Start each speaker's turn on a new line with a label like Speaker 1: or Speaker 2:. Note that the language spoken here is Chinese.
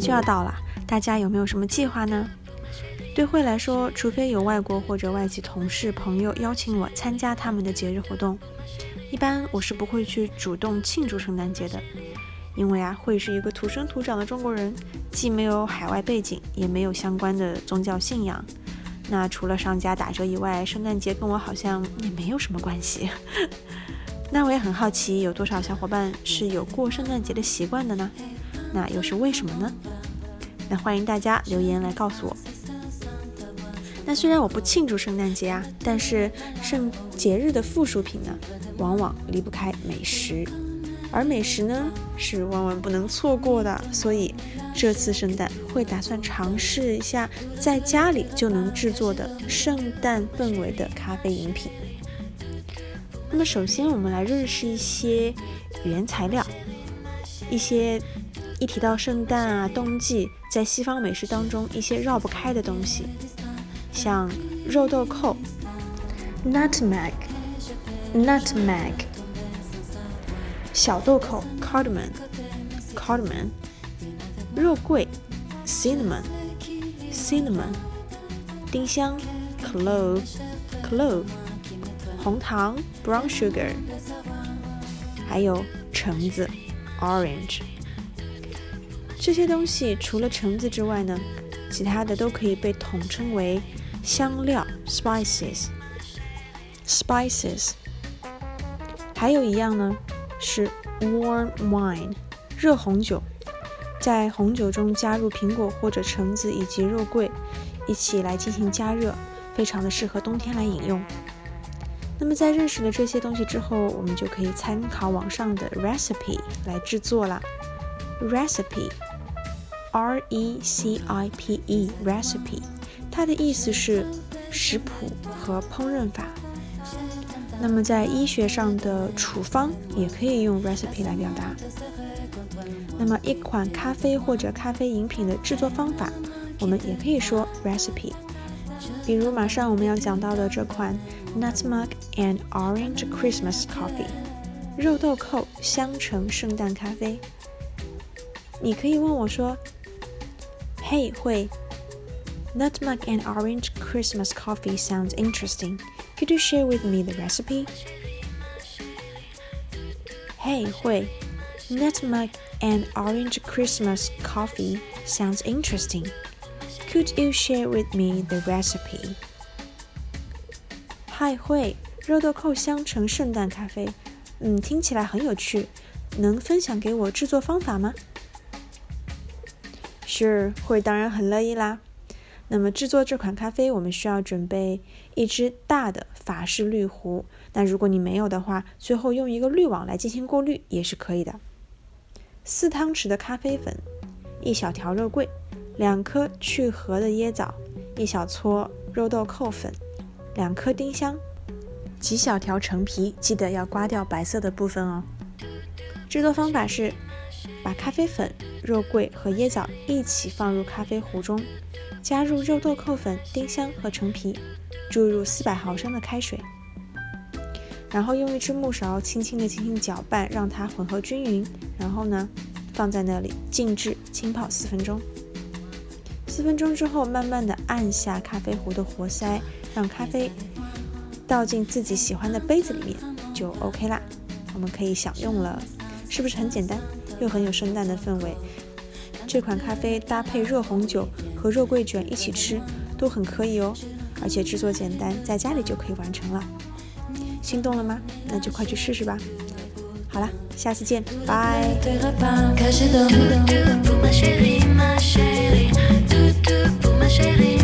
Speaker 1: 就要到了，大家有没有什么计划呢？对会来说，除非有外国或者外籍同事朋友邀请我参加他们的节日活动，一般我是不会去主动庆祝圣诞节的。因为啊，会是一个土生土长的中国人，既没有海外背景，也没有相关的宗教信仰。那除了商家打折以外，圣诞节跟我好像也没有什么关系。那我也很好奇，有多少小伙伴是有过圣诞节的习惯的呢？那又是为什么呢？那欢迎大家留言来告诉我。那虽然我不庆祝圣诞节啊，但是圣节日的附属品呢，往往离不开美食，而美食呢是万万不能错过的。所以这次圣诞会打算尝试一下在家里就能制作的圣诞氛围的咖啡饮品。那么首先我们来认识一些原材料，一些一提到圣诞啊、冬季，在西方美食当中一些绕不开的东西。像肉豆蔻 （nutmeg），nutmeg，小豆蔻 （cardamom），cardamom，肉桂 （cinnamon），cinnamon，丁香 （clove），clove，红糖 （brown sugar），还有橙子 （orange）。这些东西除了橙子之外呢，其他的都可以被统称为。香料 spices，spices，还有一样呢是 warm wine，热红酒，在红酒中加入苹果或者橙子以及肉桂一起来进行加热，非常的适合冬天来饮用。那么在认识了这些东西之后，我们就可以参考网上的 recipe 来制作了。recipe R e c i p e recipe，。它的意思是食谱和烹饪法。那么在医学上的处方也可以用 recipe 来表达。那么一款咖啡或者咖啡饮品的制作方法，我们也可以说 recipe。比如马上我们要讲到的这款 nutmeg and orange Christmas coffee，肉豆蔻香橙圣诞咖啡。你可以问我说：“ 嘿，会。” Nutmeg and orange Christmas coffee sounds interesting. Could you share with me the recipe? Hey, Hui. Nutmeg and orange Christmas coffee sounds interesting. Could you share with me the recipe? Hi, Hui. 肉豆蔻香橙圣诞咖啡，嗯，听起来很有趣，能分享给我制作方法吗 ？Sure，会当然很乐意啦。那么制作这款咖啡，我们需要准备一只大的法式滤壶。那如果你没有的话，最后用一个滤网来进行过滤也是可以的。四汤匙的咖啡粉，一小条肉桂，两颗去核的椰枣，一小撮肉豆蔻粉，两颗丁香，几小条橙皮，记得要刮掉白色的部分哦。制作方法是：把咖啡粉、肉桂和椰枣一起放入咖啡壶中。加入肉豆蔻粉、丁香和橙皮，注入四百毫升的开水，然后用一只木勺轻轻地进行搅拌，让它混合均匀。然后呢，放在那里静置浸泡四分钟。四分钟之后，慢慢地按下咖啡壶的活塞，让咖啡倒进自己喜欢的杯子里面，就 OK 啦。我们可以享用了，是不是很简单，又很有圣诞的氛围。这款咖啡搭配热红酒和肉桂卷一起吃，都很可以哦。而且制作简单，在家里就可以完成了。心动了吗？那就快去试试吧。好了，下次见，拜。Ma